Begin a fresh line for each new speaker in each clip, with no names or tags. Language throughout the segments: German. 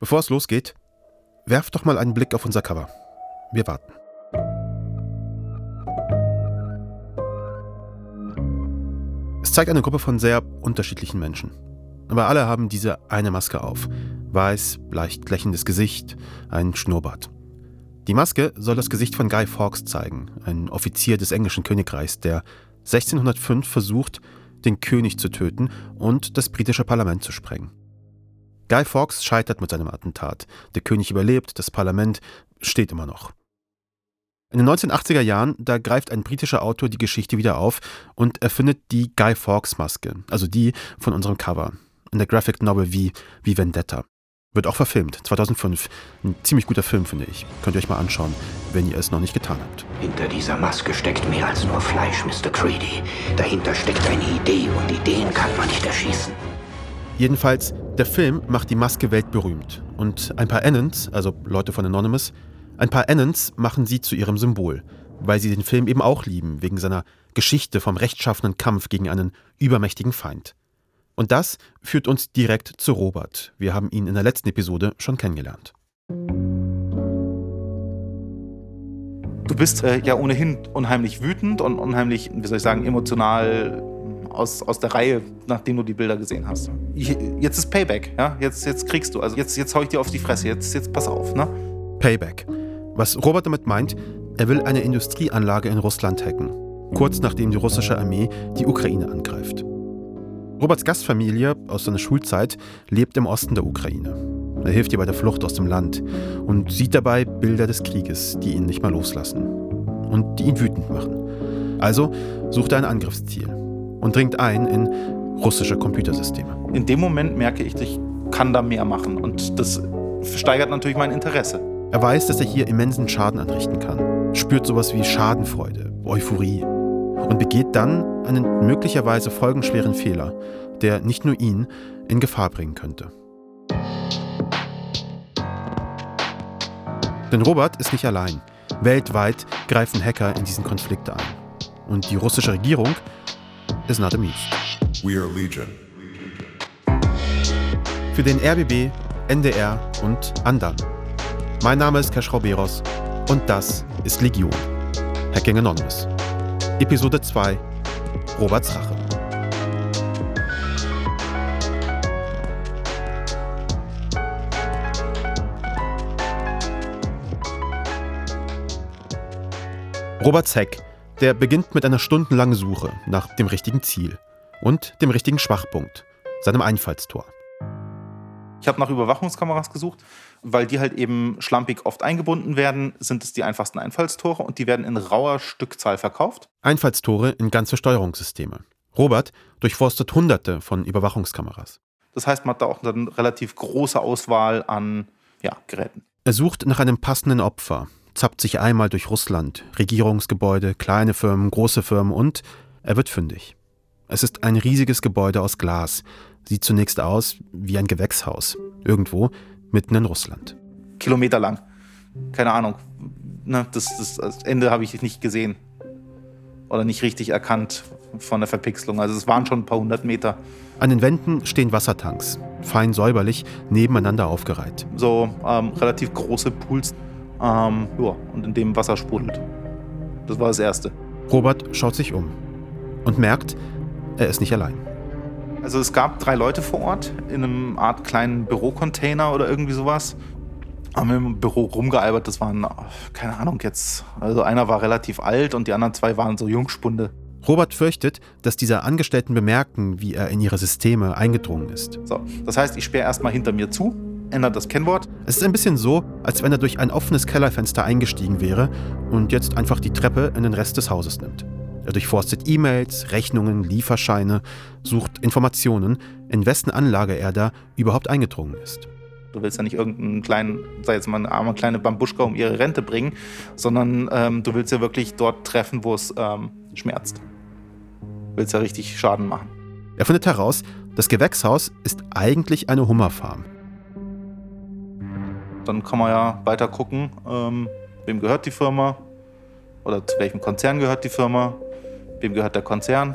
Bevor es losgeht, werft doch mal einen Blick auf unser Cover. Wir warten. Es zeigt eine Gruppe von sehr unterschiedlichen Menschen. Aber alle haben diese eine Maske auf. Weiß, leicht lächelndes Gesicht, ein Schnurrbart. Die Maske soll das Gesicht von Guy Fawkes zeigen, ein Offizier des englischen Königreichs, der 1605 versucht, den König zu töten und das britische Parlament zu sprengen. Guy Fawkes scheitert mit seinem Attentat. Der König überlebt, das Parlament steht immer noch. In den 1980er Jahren, da greift ein britischer Autor die Geschichte wieder auf und erfindet die Guy Fawkes Maske, also die von unserem Cover, in der Graphic Novel wie, wie Vendetta. Wird auch verfilmt, 2005. Ein ziemlich guter Film, finde ich. Könnt ihr euch mal anschauen, wenn ihr es noch nicht getan habt.
Hinter dieser Maske steckt mehr als nur Fleisch, Mr. Creedy. Dahinter steckt eine Idee und Ideen kann man nicht erschießen.
Jedenfalls, der Film macht die Maske weltberühmt. Und ein paar Annons, also Leute von Anonymous, ein paar Annons machen sie zu ihrem Symbol, weil sie den Film eben auch lieben, wegen seiner Geschichte vom rechtschaffenen Kampf gegen einen übermächtigen Feind. Und das führt uns direkt zu Robert. Wir haben ihn in der letzten Episode schon kennengelernt.
Du bist äh, ja ohnehin unheimlich wütend und unheimlich, wie soll ich sagen, emotional aus, aus der Reihe, nachdem du die Bilder gesehen hast. Jetzt ist Payback, ja? Jetzt, jetzt kriegst du, also jetzt, jetzt hau ich dir auf die Fresse, jetzt, jetzt pass auf, ne?
Payback. Was Robert damit meint, er will eine Industrieanlage in Russland hacken, kurz nachdem die russische Armee die Ukraine angreift. Roberts Gastfamilie aus seiner Schulzeit lebt im Osten der Ukraine. Er hilft ihr bei der Flucht aus dem Land und sieht dabei Bilder des Krieges, die ihn nicht mehr loslassen und die ihn wütend machen. Also sucht er ein Angriffsziel und dringt ein in russische Computersysteme.
In dem Moment merke ich, ich kann da mehr machen und das steigert natürlich mein Interesse.
Er weiß, dass er hier immensen Schaden anrichten kann, spürt sowas wie Schadenfreude, Euphorie und begeht dann einen möglicherweise folgenschweren Fehler, der nicht nur ihn in Gefahr bringen könnte. Denn Robert ist nicht allein. Weltweit greifen Hacker in diesen Konflikt ein. Und die russische Regierung is not amused. We are Legion. Für den RBB, NDR und Andan. Mein Name ist Keschrau Beros und das ist Legion. Hacking Anonymous. Episode 2 Roberts Rache. Roberts Hack der beginnt mit einer stundenlangen Suche nach dem richtigen Ziel und dem richtigen Schwachpunkt, seinem Einfallstor.
Ich habe nach Überwachungskameras gesucht, weil die halt eben schlampig oft eingebunden werden, sind es die einfachsten Einfallstore und die werden in rauer Stückzahl verkauft.
Einfallstore in ganze Steuerungssysteme. Robert durchforstet hunderte von Überwachungskameras.
Das heißt, man hat da auch eine relativ große Auswahl an ja, Geräten.
Er sucht nach einem passenden Opfer, zappt sich einmal durch Russland, Regierungsgebäude, kleine Firmen, große Firmen und er wird fündig. Es ist ein riesiges Gebäude aus Glas, sieht zunächst aus wie ein Gewächshaus, irgendwo mitten in Russland.
Kilometer lang. Keine Ahnung. Ne, das, das, das Ende habe ich nicht gesehen. Oder nicht richtig erkannt von der Verpixelung. Also es waren schon ein paar hundert Meter.
An den Wänden stehen Wassertanks, fein säuberlich, nebeneinander aufgereiht.
So ähm, relativ große Pools ähm, ja, und in dem Wasser sprudelt. Das war das Erste.
Robert schaut sich um und merkt, er ist nicht allein.
Also es gab drei Leute vor Ort in einem Art kleinen Bürocontainer oder irgendwie sowas. Haben im Büro rumgealbert, das waren, keine Ahnung jetzt, also einer war relativ alt und die anderen zwei waren so Jungspunde.
Robert fürchtet, dass diese Angestellten bemerken, wie er in ihre Systeme eingedrungen ist.
So, das heißt, ich sperre erstmal hinter mir zu, ändert das Kennwort.
Es ist ein bisschen so, als wenn er durch ein offenes Kellerfenster eingestiegen wäre und jetzt einfach die Treppe in den Rest des Hauses nimmt. Er durchforstet E-Mails, Rechnungen, Lieferscheine, sucht Informationen, in wessen Anlage er da überhaupt eingedrungen ist.
Du willst ja nicht irgendeinen kleinen, sei jetzt mal eine arme kleine Bambuschka um ihre Rente bringen, sondern ähm, du willst ja wirklich dort treffen, wo es ähm, schmerzt. Du willst ja richtig Schaden machen.
Er findet heraus, das Gewächshaus ist eigentlich eine Hummerfarm
dann kann man ja weiter gucken, ähm, wem gehört die Firma oder zu welchem Konzern gehört die Firma, wem gehört der Konzern.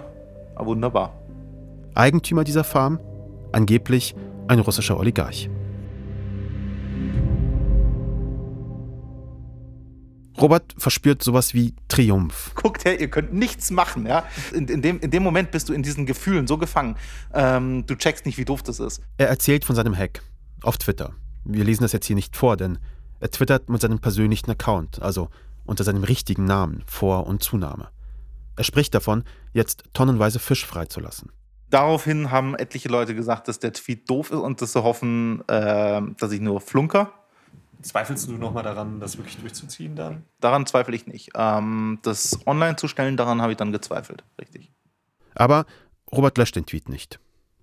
Aber wunderbar.
Eigentümer dieser Farm? Angeblich ein russischer Oligarch. Robert verspürt sowas wie Triumph.
Guckt her, ihr könnt nichts machen. Ja? In, in, dem, in dem Moment bist du in diesen Gefühlen so gefangen. Ähm, du checkst nicht, wie doof das ist.
Er erzählt von seinem Hack auf Twitter. Wir lesen das jetzt hier nicht vor, denn er twittert mit seinem persönlichen Account, also unter seinem richtigen Namen, Vor- und Zunahme. Er spricht davon, jetzt tonnenweise Fisch freizulassen.
Daraufhin haben etliche Leute gesagt, dass der Tweet doof ist und dass sie hoffen, äh, dass ich nur flunker.
Zweifelst du nochmal daran, das wirklich durchzuziehen dann?
Daran zweifle ich nicht. Ähm, das online zu stellen, daran habe ich dann gezweifelt. Richtig.
Aber Robert löscht den Tweet nicht.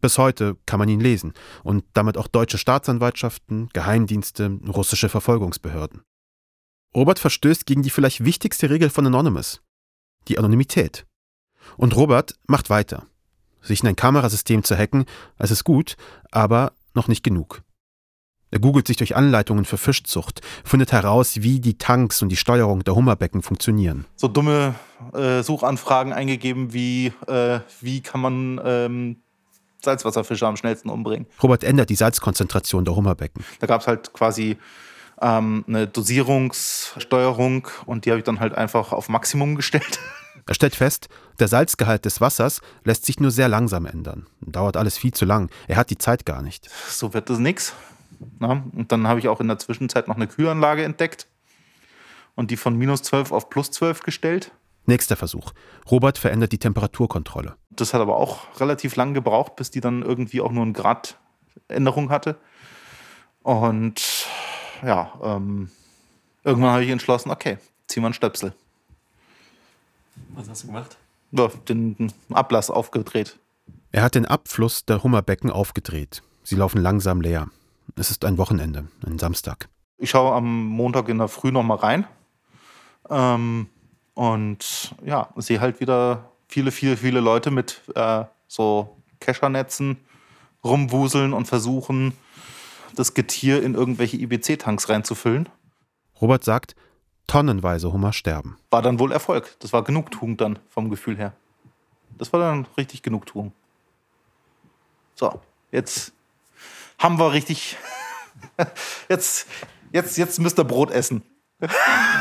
Bis heute kann man ihn lesen und damit auch deutsche Staatsanwaltschaften, Geheimdienste, russische Verfolgungsbehörden. Robert verstößt gegen die vielleicht wichtigste Regel von Anonymous, die Anonymität. Und Robert macht weiter. Sich in ein Kamerasystem zu hacken, es ist gut, aber noch nicht genug. Er googelt sich durch Anleitungen für Fischzucht, findet heraus, wie die Tanks und die Steuerung der Hummerbecken funktionieren.
So dumme äh, Suchanfragen eingegeben wie, äh, wie kann man ähm, Salzwasserfische am schnellsten umbringen.
Robert ändert die Salzkonzentration der Hummerbecken.
Da gab es halt quasi ähm, eine Dosierungssteuerung und die habe ich dann halt einfach auf Maximum gestellt.
Er stellt fest, der Salzgehalt des Wassers lässt sich nur sehr langsam ändern. Dauert alles viel zu lang. Er hat die Zeit gar nicht.
So wird das nix. Na, und dann habe ich auch in der Zwischenzeit noch eine Kühlanlage entdeckt und die von minus 12 auf plus 12 gestellt.
Nächster Versuch. Robert verändert die Temperaturkontrolle.
Das hat aber auch relativ lang gebraucht, bis die dann irgendwie auch nur eine Gradänderung hatte. Und ja, ähm, irgendwann habe ich entschlossen, okay, zieh mal einen Stöpsel.
Was hast du gemacht?
Ja, den Ablass aufgedreht.
Er hat den Abfluss der Hummerbecken aufgedreht. Sie laufen langsam leer. Es ist ein Wochenende, ein Samstag.
Ich schaue am Montag in der Früh noch mal rein. Ähm, und ja, sehe halt wieder viele, viele, viele Leute mit äh, so Keschernetzen rumwuseln und versuchen, das Getier in irgendwelche IBC-Tanks reinzufüllen.
Robert sagt, tonnenweise Hummer sterben.
War dann wohl Erfolg. Das war Genugtuung dann vom Gefühl her. Das war dann richtig Genugtuung. So, jetzt haben wir richtig. Jetzt, jetzt, jetzt müsst ihr Brot essen.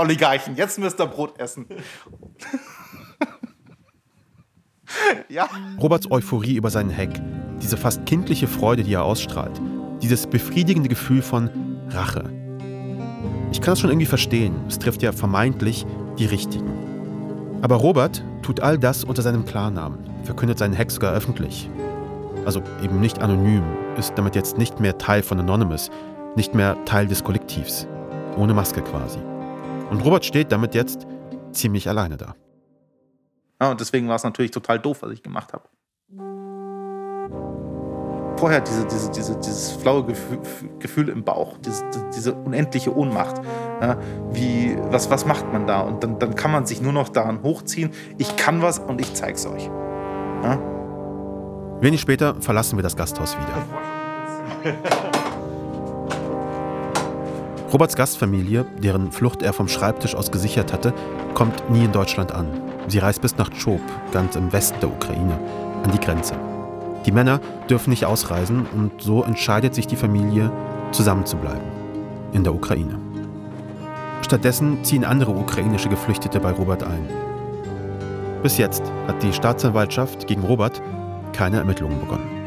Oligarchen, jetzt müsst ihr Brot essen. ja.
Roberts Euphorie über seinen Hack, diese fast kindliche Freude, die er ausstrahlt, dieses befriedigende Gefühl von Rache. Ich kann es schon irgendwie verstehen, es trifft ja vermeintlich die Richtigen. Aber Robert tut all das unter seinem Klarnamen, verkündet seinen Hack sogar öffentlich. Also eben nicht anonym, ist damit jetzt nicht mehr Teil von Anonymous, nicht mehr Teil des Kollektivs. Ohne Maske quasi. Und Robert steht damit jetzt ziemlich alleine da.
Ja, und deswegen war es natürlich total doof, was ich gemacht habe. Vorher diese, diese, diese, dieses flaue Gefühl, Gefühl im Bauch, diese, diese unendliche Ohnmacht. Ja, wie, was, was macht man da? Und dann, dann kann man sich nur noch daran hochziehen, ich kann was und ich zeig's euch. Ja?
Wenig später verlassen wir das Gasthaus wieder. Roberts Gastfamilie, deren Flucht er vom Schreibtisch aus gesichert hatte, kommt nie in Deutschland an. Sie reist bis nach Chop, ganz im Westen der Ukraine, an die Grenze. Die Männer dürfen nicht ausreisen und so entscheidet sich die Familie, zusammenzubleiben in der Ukraine. Stattdessen ziehen andere ukrainische Geflüchtete bei Robert ein. Bis jetzt hat die Staatsanwaltschaft gegen Robert keine Ermittlungen begonnen.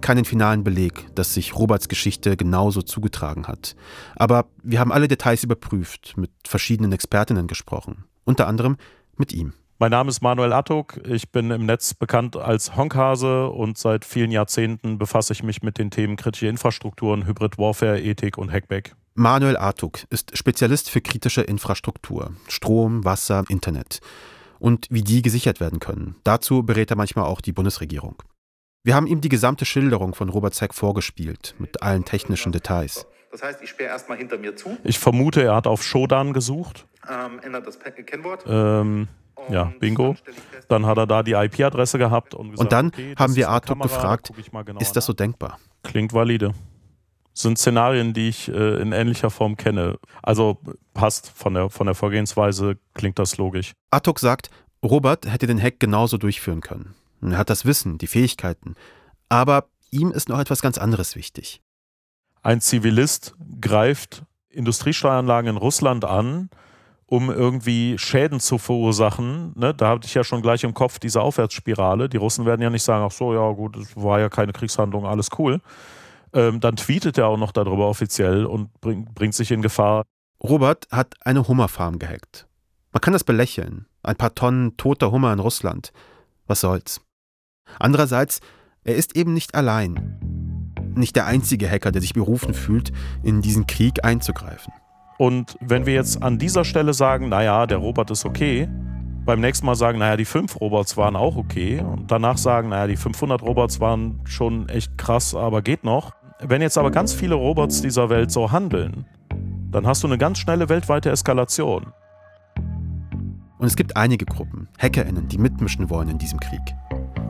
Gibt keinen finalen Beleg, dass sich Roberts Geschichte genauso zugetragen hat. Aber wir haben alle Details überprüft, mit verschiedenen Expertinnen gesprochen. Unter anderem mit ihm.
Mein Name ist Manuel Attuk. Ich bin im Netz bekannt als Honkhase und seit vielen Jahrzehnten befasse ich mich mit den Themen kritische Infrastrukturen, Hybrid Warfare, Ethik und Hackback.
Manuel Artuk ist Spezialist für kritische Infrastruktur, Strom, Wasser, Internet und wie die gesichert werden können. Dazu berät er manchmal auch die Bundesregierung. Wir haben ihm die gesamte Schilderung von Robert Zeck vorgespielt, mit allen technischen Details.
Das heißt, ich sperre erstmal hinter mir zu.
Ich vermute, er hat auf Shodan gesucht.
Ähm, ändert das Kennwort.
Ähm, ja, bingo. Dann hat er da die IP-Adresse gehabt. Und, gesagt,
und dann
okay,
haben wir Artuk
Kamera,
gefragt,
genauer
ist das so denkbar?
Klingt valide. Sind Szenarien, die ich äh, in ähnlicher Form kenne. Also passt von der, von der Vorgehensweise, klingt das logisch.
Artuk sagt, Robert hätte den Hack genauso durchführen können. Er hat das Wissen, die Fähigkeiten. Aber ihm ist noch etwas ganz anderes wichtig.
Ein Zivilist greift Industriesteueranlagen in Russland an, um irgendwie Schäden zu verursachen. Ne? Da hatte ich ja schon gleich im Kopf diese Aufwärtsspirale. Die Russen werden ja nicht sagen, ach so, ja gut, es war ja keine Kriegshandlung, alles cool. Ähm, dann tweetet er auch noch darüber offiziell und bring, bringt sich in Gefahr.
Robert hat eine Hummerfarm gehackt. Man kann das belächeln. Ein paar Tonnen toter Hummer in Russland. Was soll's. Andererseits, er ist eben nicht allein. Nicht der einzige Hacker, der sich berufen fühlt, in diesen Krieg einzugreifen.
Und wenn wir jetzt an dieser Stelle sagen, naja, der Robot ist okay, beim nächsten Mal sagen, naja, die fünf Robots waren auch okay und danach sagen, naja, die 500 Robots waren schon echt krass, aber geht noch. Wenn jetzt aber ganz viele Robots dieser Welt so handeln, dann hast du eine ganz schnelle weltweite Eskalation.
Und es gibt einige Gruppen, HackerInnen, die mitmischen wollen in diesem Krieg.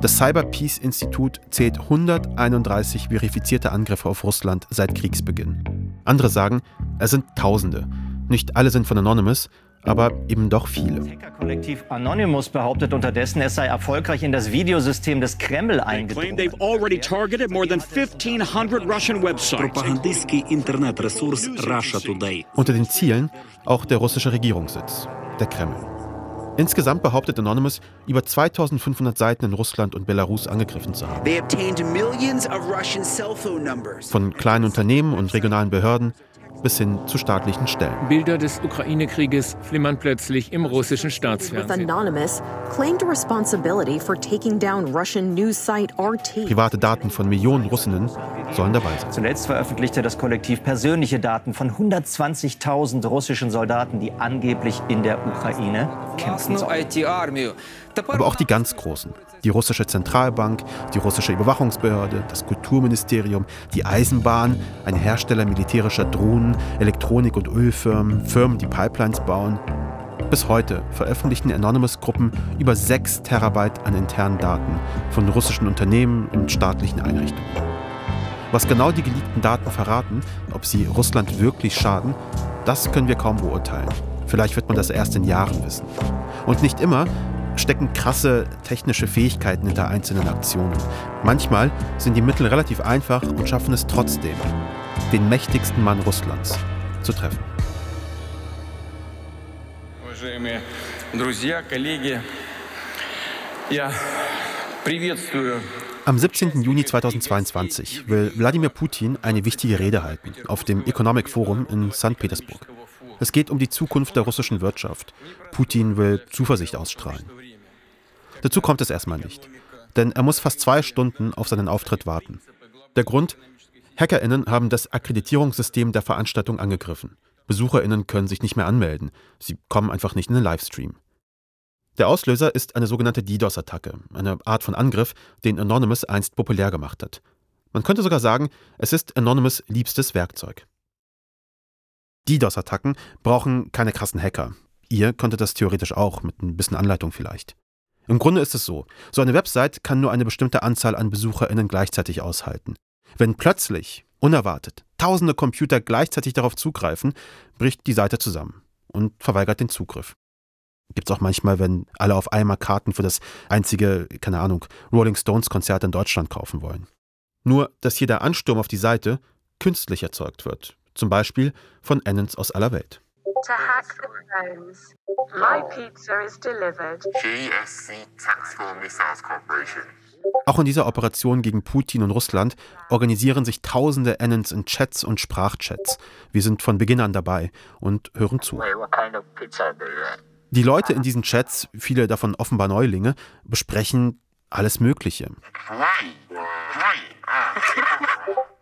Das Cyber Peace Institut zählt 131 verifizierte Angriffe auf Russland seit Kriegsbeginn. Andere sagen, es sind Tausende. Nicht alle sind von Anonymous, aber eben doch viele.
Das Hackerkollektiv Anonymous behauptet unterdessen, es sei erfolgreich in das Videosystem des Kreml eingedrungen.
Unter den Zielen auch der russische Regierungssitz, der Kreml. Insgesamt behauptet Anonymous, über 2500 Seiten in Russland und Belarus angegriffen zu haben.
They obtained millions of Russian cell phone numbers.
Von kleinen Unternehmen und regionalen Behörden bis hin zu staatlichen Stellen.
Bilder des Ukraine-Krieges flimmern plötzlich im russischen Staatsfernsehen.
Private Daten von Millionen Russinnen sollen dabei sein.
Zuletzt veröffentlichte das Kollektiv persönliche Daten von 120.000 russischen Soldaten, die angeblich in der Ukraine kämpfen sollen.
Aber auch die ganz Großen. Die russische Zentralbank, die russische Überwachungsbehörde, das Kulturministerium, die Eisenbahn, ein Hersteller militärischer Drohnen, Elektronik- und Ölfirmen, Firmen, die Pipelines bauen. Bis heute veröffentlichen Anonymous-Gruppen über 6 Terabyte an internen Daten von russischen Unternehmen und staatlichen Einrichtungen. Was genau die geleakten Daten verraten, ob sie Russland wirklich schaden, das können wir kaum beurteilen. Vielleicht wird man das erst in Jahren wissen. Und nicht immer stecken krasse technische Fähigkeiten hinter einzelnen Aktionen. Manchmal sind die Mittel relativ einfach und schaffen es trotzdem, den mächtigsten Mann Russlands zu treffen.
Уважаемые друзья, коллеги, я приветствую
Am 17. Juni 2022 will Wladimir Putin eine wichtige Rede halten auf dem Economic Forum in St. Petersburg. Es geht um die Zukunft der russischen Wirtschaft. Putin will Zuversicht ausstrahlen. Dazu kommt es erstmal nicht, denn er muss fast zwei Stunden auf seinen Auftritt warten. Der Grund? HackerInnen haben das Akkreditierungssystem der Veranstaltung angegriffen. BesucherInnen können sich nicht mehr anmelden. Sie kommen einfach nicht in den Livestream. Der Auslöser ist eine sogenannte DDoS-Attacke, eine Art von Angriff, den Anonymous einst populär gemacht hat. Man könnte sogar sagen, es ist Anonymous liebstes Werkzeug. DDoS-Attacken brauchen keine krassen Hacker. Ihr könntet das theoretisch auch, mit ein bisschen Anleitung vielleicht. Im Grunde ist es so, so eine Website kann nur eine bestimmte Anzahl an BesucherInnen gleichzeitig aushalten. Wenn plötzlich, unerwartet, tausende Computer gleichzeitig darauf zugreifen, bricht die Seite zusammen und verweigert den Zugriff. Gibt's auch manchmal, wenn alle auf einmal Karten für das einzige, keine Ahnung, Rolling Stones Konzert in Deutschland kaufen wollen. Nur, dass hier der Ansturm auf die Seite künstlich erzeugt wird. Zum Beispiel von Annons aus aller Welt. Auch in dieser Operation gegen Putin und Russland organisieren sich tausende Annons in Chats und Sprachchats. Wir sind von Beginn an dabei und hören zu. Die Leute in diesen Chats, viele davon offenbar Neulinge, besprechen alles Mögliche.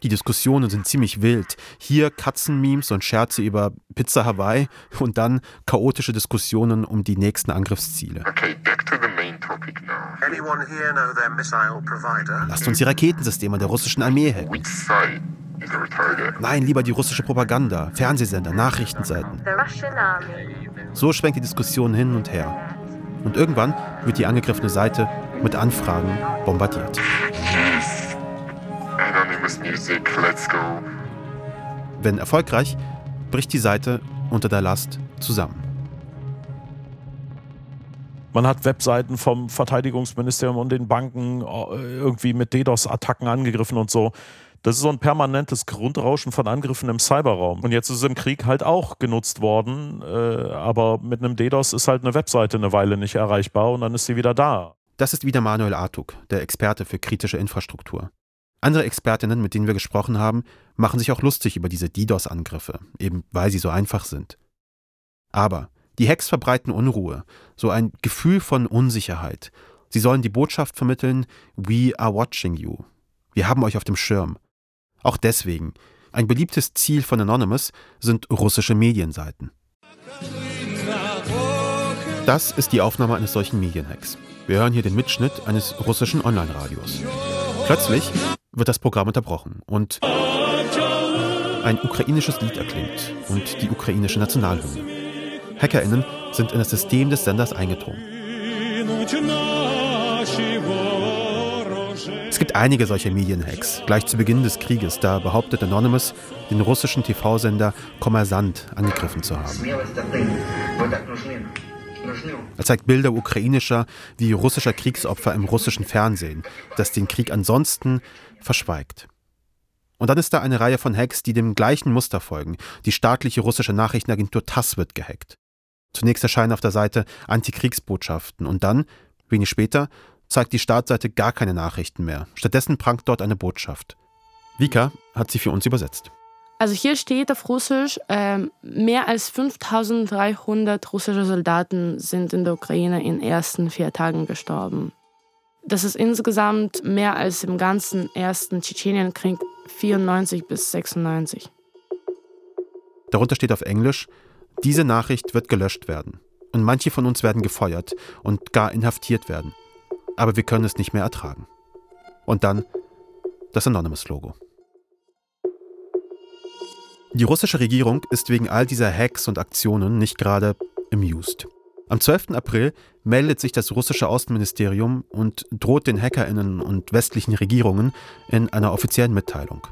Die Diskussionen sind ziemlich wild. Hier Katzenmemes und Scherze über Pizza Hawaii und dann chaotische Diskussionen um die nächsten Angriffsziele.
Okay, back to the main topic now.
Anyone here know their missile provider?
Lasst uns die Raketensysteme der russischen Armee hacken.
Which side?
Nein, lieber die russische Propaganda, Fernsehsender, Nachrichtenseiten. So schwenkt die Diskussion hin und her. Und irgendwann wird die angegriffene Seite mit Anfragen bombardiert.
Anonymous music, let's go.
Wenn erfolgreich, bricht die Seite unter der Last zusammen.
Man hat Webseiten vom Verteidigungsministerium und den Banken äh, irgendwie mit DDoS-Attacken angegriffen und so. Das ist so ein permanentes Grundrauschen von Angriffen im Cyberraum. Und jetzt ist es im Krieg halt auch genutzt worden, äh, aber mit einem DDoS ist halt eine Webseite eine Weile nicht erreichbar und dann ist sie wieder da.
Das ist wieder Manuel Artuk, der Experte für kritische Infrastruktur. Andere Expertinnen, mit denen wir gesprochen haben, machen sich auch lustig über diese DDoS-Angriffe, eben weil sie so einfach sind. Aber die Hacks verbreiten Unruhe, so ein Gefühl von Unsicherheit. Sie sollen die Botschaft vermitteln, We are watching you. Wir haben euch auf dem Schirm. Auch deswegen, ein beliebtes Ziel von Anonymous sind russische Medienseiten. Das ist die Aufnahme eines solchen Medienhacks. Wir hören hier den Mitschnitt eines russischen Online-Radios. Plötzlich wird das Programm unterbrochen und ein ukrainisches Lied erklingt und die ukrainische Nationalhymne. HackerInnen sind in das System des Senders eingedrungen. Es gibt einige solcher Medienhacks. Gleich zu Beginn des Krieges, da behauptet Anonymous, den russischen TV-Sender Kommersant angegriffen zu haben. Er zeigt Bilder ukrainischer wie russischer Kriegsopfer im russischen Fernsehen, das den Krieg ansonsten verschweigt. Und dann ist da eine Reihe von Hacks, die dem gleichen Muster folgen. Die staatliche russische Nachrichtenagentur TASS wird gehackt. Zunächst erscheinen auf der Seite Antikriegsbotschaften und dann, wenig später, zeigt die Startseite gar keine Nachrichten mehr. Stattdessen prangt dort eine Botschaft. Vika hat sie für uns übersetzt.
Also hier steht auf Russisch, äh, mehr als 5300 russische Soldaten sind in der Ukraine in den ersten vier Tagen gestorben. Das ist insgesamt mehr als im ganzen ersten Tschetschenienkrieg 94 bis 96.
Darunter steht auf Englisch, diese Nachricht wird gelöscht werden. Und manche von uns werden gefeuert und gar inhaftiert werden. Aber wir können es nicht mehr ertragen. Und dann das Anonymous-Logo. Die russische Regierung ist wegen all dieser Hacks und Aktionen nicht gerade amused. Am 12. April meldet sich das russische Außenministerium und droht den Hackerinnen und westlichen Regierungen in einer offiziellen Mitteilung.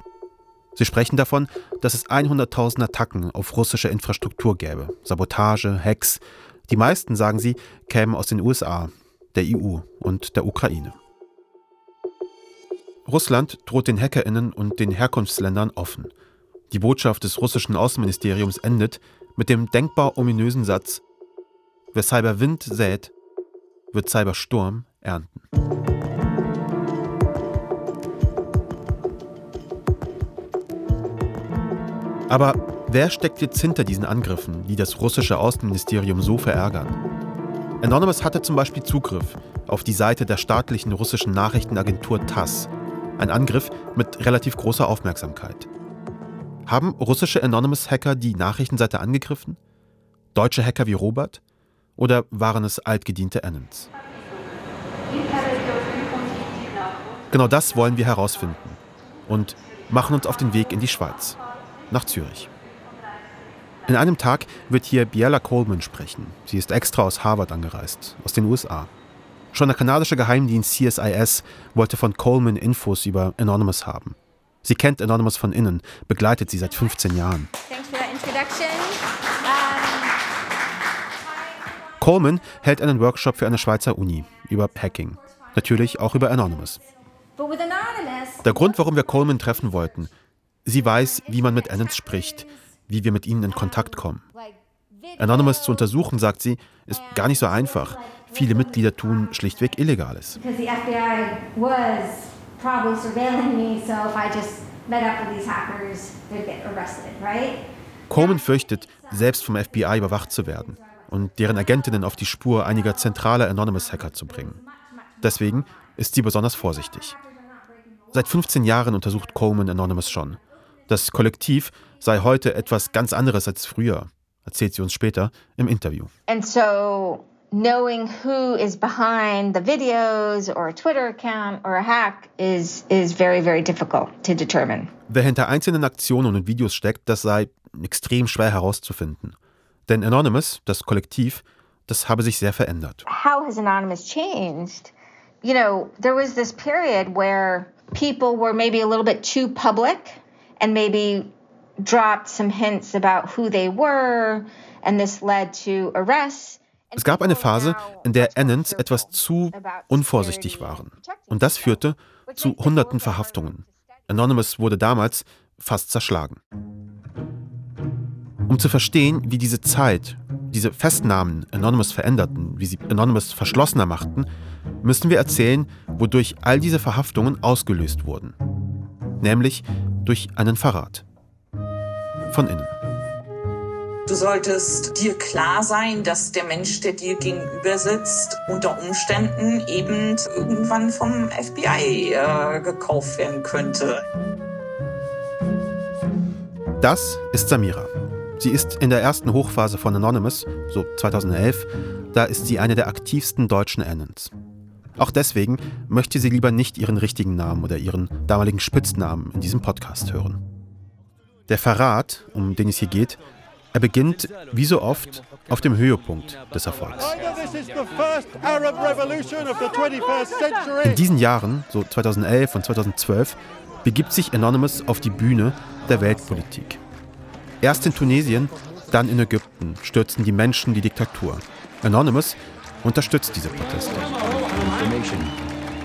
Sie sprechen davon, dass es 100.000 Attacken auf russische Infrastruktur gäbe, Sabotage, Hacks. Die meisten, sagen sie, kämen aus den USA, der EU und der Ukraine. Russland droht den Hackerinnen und den Herkunftsländern offen. Die Botschaft des russischen Außenministeriums endet mit dem denkbar ominösen Satz: Wer Cyberwind sät, wird Cybersturm ernten. Aber wer steckt jetzt hinter diesen Angriffen, die das russische Außenministerium so verärgern? Anonymous hatte zum Beispiel Zugriff auf die Seite der staatlichen russischen Nachrichtenagentur TASS. Ein Angriff mit relativ großer Aufmerksamkeit. Haben russische Anonymous-Hacker die Nachrichtenseite angegriffen? Deutsche Hacker wie Robert? Oder waren es altgediente Annons? Genau das wollen wir herausfinden und machen uns auf den Weg in die Schweiz, nach Zürich. In einem Tag wird hier Biella Coleman sprechen. Sie ist extra aus Harvard angereist, aus den USA. Schon der kanadische Geheimdienst CSIS wollte von Coleman Infos über Anonymous haben. Sie kennt Anonymous von innen, begleitet sie seit 15 Jahren. Coleman hält einen Workshop für eine Schweizer Uni über Hacking. Natürlich auch über Anonymous. Der Grund, warum wir Coleman treffen wollten, sie weiß, wie man mit Annons spricht, wie wir mit ihnen in Kontakt kommen. Anonymous zu untersuchen, sagt sie, ist gar nicht so einfach. Viele Mitglieder tun schlichtweg Illegales. Coleman fürchtet, selbst vom FBI überwacht zu werden und deren Agentinnen auf die Spur einiger zentraler Anonymous-Hacker zu bringen. Deswegen ist sie besonders vorsichtig. Seit 15 Jahren untersucht Coleman Anonymous schon. Das Kollektiv sei heute etwas ganz anderes als früher, erzählt sie uns später im Interview.
And so knowing who is behind the videos or a Twitter account or a hack is is very very difficult to determine.
Wer hinter einzelnen Aktionen und Videos steckt, das sei extrem schwer herauszufinden. Denn Anonymous, das Kollektiv, das habe sich sehr verändert.
How has Anonymous changed? You know, there was this period where people were maybe a little bit too public and maybe dropped some hints about who they were and this led to arrests.
Es gab eine Phase, in der Annons etwas zu unvorsichtig waren. Und das führte zu hunderten Verhaftungen. Anonymous wurde damals fast zerschlagen. Um zu verstehen, wie diese Zeit, diese Festnahmen Anonymous veränderten, wie sie Anonymous verschlossener machten, müssen wir erzählen, wodurch all diese Verhaftungen ausgelöst wurden. Nämlich durch einen Verrat. Von innen.
Du solltest dir klar sein, dass der Mensch, der dir gegenüber sitzt, unter Umständen eben irgendwann vom FBI äh, gekauft werden könnte.
Das ist Samira. Sie ist in der ersten Hochphase von Anonymous, so 2011, da ist sie eine der aktivsten deutschen Annons. Auch deswegen möchte sie lieber nicht ihren richtigen Namen oder ihren damaligen Spitznamen in diesem Podcast hören. Der Verrat, um den es hier geht, er beginnt, wie so oft, auf dem Höhepunkt des Erfolgs. In diesen Jahren, so 2011 und 2012, begibt sich Anonymous auf die Bühne der Weltpolitik. Erst in Tunesien, dann in Ägypten stürzen die Menschen die Diktatur. Anonymous unterstützt diese Proteste.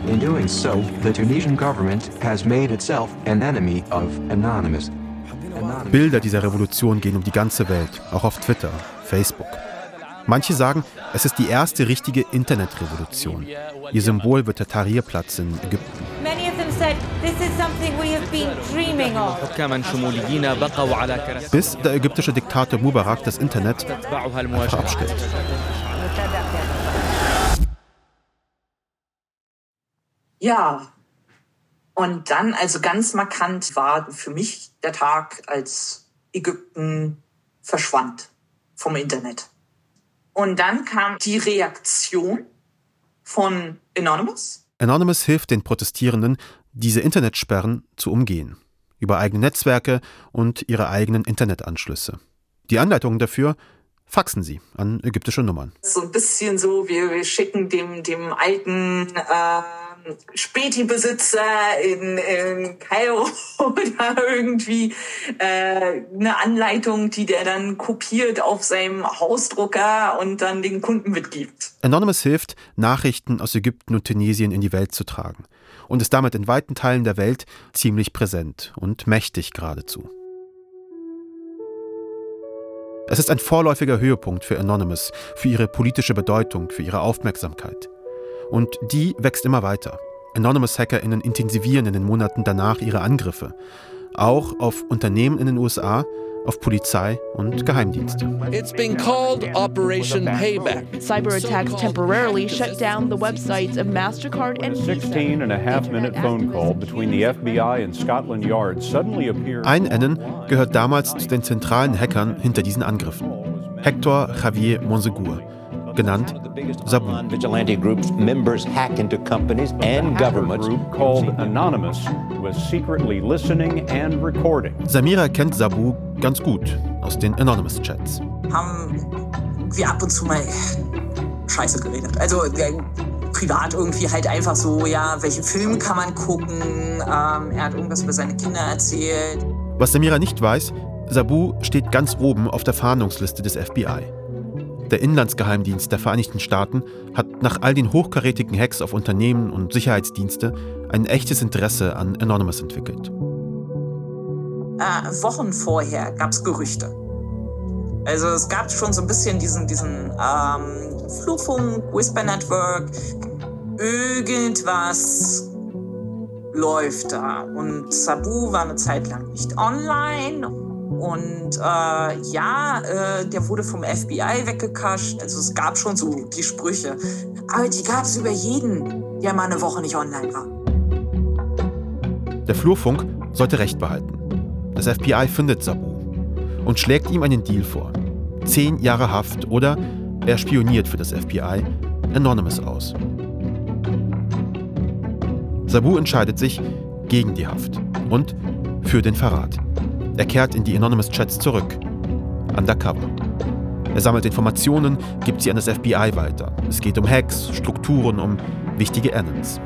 In doing so, the Tunisian government has made itself an enemy of Anonymous. Bilder dieser Revolution gehen um die ganze Welt, auch auf Twitter, Facebook. Manche sagen, es ist die erste richtige Internetrevolution. Ihr Symbol wird der Tahrir-Platz in Ägypten. Bis der ägyptische Diktator Mubarak das Internet abstellt.
Ja, und dann, also ganz markant war für mich der Tag, als Ägypten verschwand vom Internet. Und dann kam die Reaktion von Anonymous.
Anonymous hilft den Protestierenden, diese Internetsperren zu umgehen. Über eigene Netzwerke und ihre eigenen Internetanschlüsse. Die Anleitungen dafür faxen sie an ägyptische Nummern.
So ein bisschen so, wir, wir schicken dem, dem alten äh, Späti-Besitzer in, in Kairo oder irgendwie äh, eine Anleitung, die der dann kopiert auf seinem Hausdrucker und dann den Kunden mitgibt.
Anonymous hilft, Nachrichten aus Ägypten und Tunesien in die Welt zu tragen und ist damit in weiten Teilen der Welt ziemlich präsent und mächtig geradezu. Es ist ein vorläufiger Höhepunkt für Anonymous, für ihre politische Bedeutung, für ihre Aufmerksamkeit. Und die wächst immer weiter. Anonymous-HackerInnen intensivieren in den Monaten danach ihre Angriffe. Auch auf Unternehmen in den USA, auf Polizei und Geheimdienste.
It's been called Operation Payback.
Cyber attacks temporarily shut down the websites of MasterCard and
16 and a half minute phone call between the FBI and Scotland Yard suddenly appeared.
Ein Anon gehört damals zu den zentralen Hackern hinter diesen Angriffen. Hector Javier Monsegur genannt Sabu.
Vigilante groups members hack into companies and governments.
group called Anonymous was secretly listening and recording.
Samira kennt Sabu ganz gut aus den Anonymous Chats.
Haben wir ab und zu mal Scheiße geredet. Also privat irgendwie halt einfach so, ja, welche Filme kann man gucken? Ähm, er hat irgendwas über seine Kinder erzählt.
Was Samira nicht weiß, Sabu steht ganz oben auf der Fahndungsliste des FBI. Der Inlandsgeheimdienst der Vereinigten Staaten hat nach all den hochkarätigen Hacks auf Unternehmen und Sicherheitsdienste ein echtes Interesse an Anonymous entwickelt.
Äh, Wochen vorher gab es Gerüchte. Also es gab schon so ein bisschen diesen, diesen ähm, Flugfunk, Whisper Network, irgendwas läuft da. Und Sabu war eine Zeit lang nicht online. Und äh, ja, äh, der wurde vom FBI weggekascht. Also es gab schon so die Sprüche. Aber die gab es über jeden, der mal eine Woche nicht online war.
Der Flurfunk sollte Recht behalten. Das FBI findet Sabu und schlägt ihm einen Deal vor. Zehn Jahre Haft oder er spioniert für das FBI Anonymous aus. Sabu entscheidet sich gegen die Haft und für den Verrat. Er kehrt in die Anonymous Chats zurück. Undercover. Er sammelt Informationen, gibt sie an das FBI weiter. Es geht um Hacks, Strukturen, um wichtige Annons.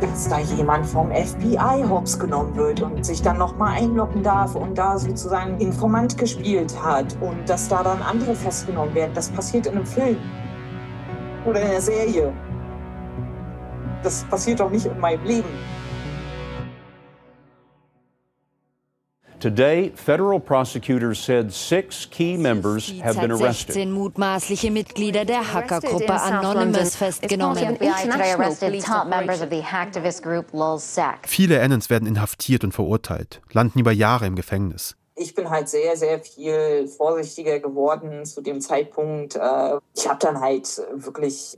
Dass da jemand vom FBI hops genommen wird und sich dann nochmal einloggen darf und da sozusagen Informant gespielt hat und dass da dann andere festgenommen werden, das passiert in einem Film. oder in der Serie. Das passiert doch nicht in meinem Leben.
Today, federal prosecutors said six key members have been
hat
arrested.
16 mutmaßliche Mitglieder der Hackergruppe Anonymous festgenommen.
Viele Annans werden inhaftiert und verurteilt, landen über Jahre im Gefängnis.
Ich bin halt sehr, sehr viel vorsichtiger geworden zu dem Zeitpunkt. Äh, Ich habe dann halt wirklich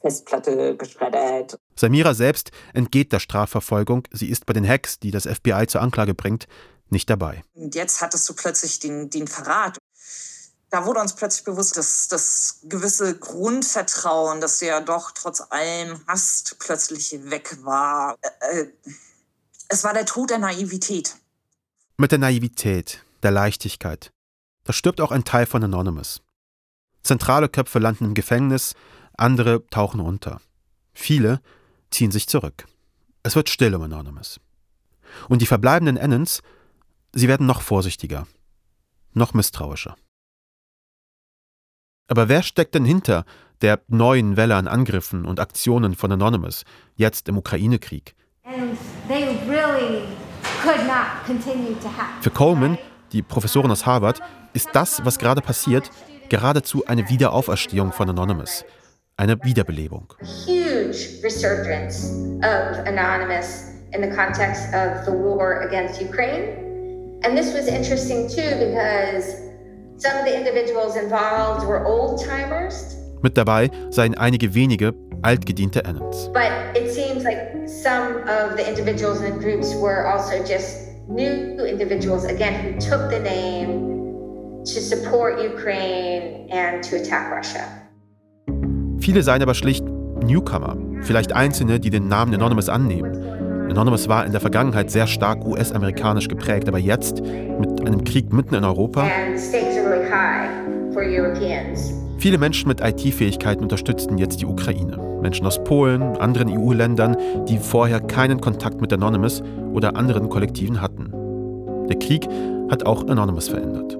Festplatte geschreddert.
Samira selbst entgeht der Strafverfolgung. Sie ist bei den Hacks, die das FBI zur Anklage bringt, nicht dabei.
Und jetzt hattest du plötzlich den, den Verrat. Da wurde uns plötzlich bewusst, dass das gewisse Grundvertrauen, das du ja doch trotz allem hast, plötzlich weg war. Äh, Es war der Tod der Naivität.
Mit der Naivität, der Leichtigkeit. Da stirbt auch ein Teil von Anonymous. Zentrale Köpfe landen im Gefängnis, andere tauchen unter. Viele ziehen sich zurück. Es wird still um Anonymous. Und die verbleibenden Annans, sie werden noch vorsichtiger, noch misstrauischer. Aber wer steckt denn hinter der neuen Welle an Angriffen und Aktionen von Anonymous, jetzt im Ukraine-Krieg?
Really.
Für Coleman, die Professorin aus Harvard, ist das, was gerade passiert, geradezu eine Wiederauferstehung von Anonymous, eine Wiederbelebung.
Huge resurgence of Anonymous in the context of the war against Ukraine. And this was interesting too because some of the individuals involved were old timers,
Mit dabei seien einige wenige altgediente Annans.
but it seems like some of the individuals and groups were also just new individuals, again, who took the name to support Ukraine and to attack Russia.
Viele seien aber schlicht Newcomer, vielleicht Einzelne, die den Namen Anonymous annehmen. Anonymous war in der Vergangenheit sehr stark US-amerikanisch geprägt, aber jetzt, mit einem Krieg mitten in Europa, viele Menschen mit IT-Fähigkeiten unterstützten jetzt die Ukraine. Menschen aus Polen, anderen EU-Ländern, die vorher keinen Kontakt mit Anonymous oder anderen Kollektiven hatten. Der Krieg hat auch Anonymous verändert.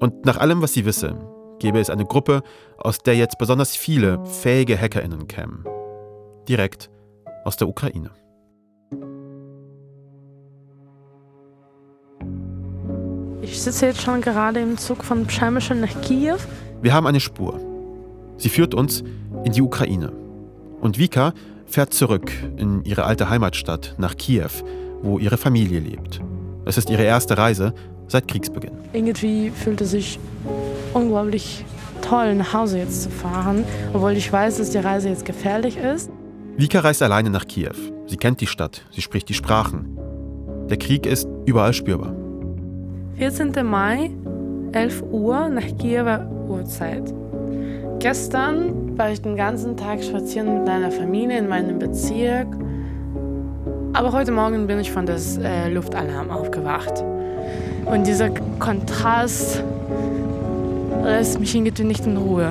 Und nach allem, was sie wisse, gäbe es eine Gruppe, aus der jetzt besonders viele fähige HackerInnen kämen. Direkt aus der Ukraine.
Ich sitze jetzt schon gerade im Zug von Przemysl nach Kiew.
Wir haben eine Spur. Sie führt uns in die Ukraine. Und Vika fährt zurück in ihre alte Heimatstadt nach Kiew, wo ihre Familie lebt. Es ist ihre erste Reise seit Kriegsbeginn.
Irgendwie fühlt es sich unglaublich toll, nach Hause jetzt zu fahren, obwohl ich weiß, dass die Reise jetzt gefährlich ist.
Vika reist alleine nach Kiew. Sie kennt die Stadt, sie spricht die Sprachen. Der Krieg ist überall spürbar.
14. Mai, 11 Uhr nach Kiewer Uhrzeit. Gestern war ich den ganzen Tag spazieren mit meiner Familie in meinem Bezirk. Aber heute Morgen bin ich von das äh, Luftalarm aufgewacht. Und dieser Kontrast lässt mich irgendwie nicht in Ruhe.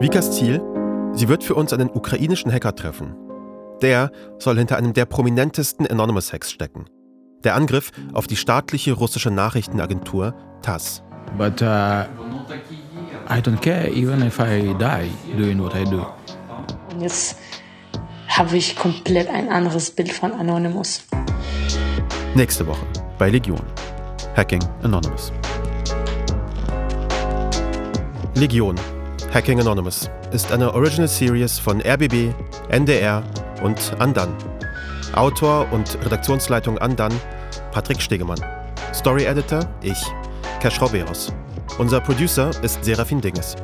Vikas Ziel? Sie wird für uns einen ukrainischen Hacker treffen. Der soll hinter einem der prominentesten Anonymous-Hacks stecken. Der Angriff auf die staatliche russische Nachrichtenagentur TASS.
But uh, I don't care even if I die doing what I do.
Und jetzt habe ich komplett ein anderes Bild von Anonymous.
Nächste Woche bei Legion. Hacking Anonymous. Legion. Hacking Anonymous ist eine Original Series von RBB, NDR und Andan. Autor und Redaktionsleitung Andan, Patrick Stegemann. Story Editor, ich, Cash Roberos. Unser Producer ist Serafin Dinges.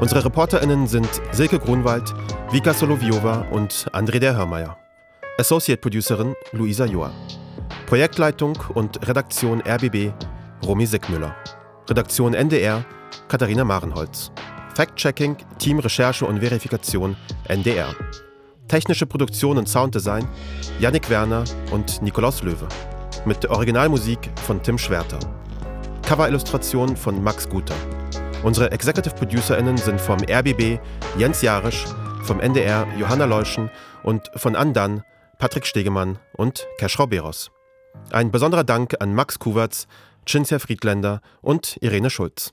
Unsere ReporterInnen sind Silke Grunwald, Vika Soloviova und André der Hörmeier. Associate Producerin Luisa Joa. Projektleitung und Redaktion RBB Romy Sickmüller. Redaktion NDR Katharina Marenholz. Fact-Checking, Team Recherche und Verifikation NDR. Technische Produktion und Sounddesign Yannick Werner und Nikolaus Löwe. Mit Originalmusik von Tim Schwerter. Coverillustration von Max Guter. Unsere Executive ProducerInnen sind vom RBB Jens Jarisch, vom NDR Johanna Leuschen und von Andan Patrick Stegemann und Keschrau Beros. Ein besonderer Dank an Max Kuwertz, Cinzia Friedländer und Irene Schulz.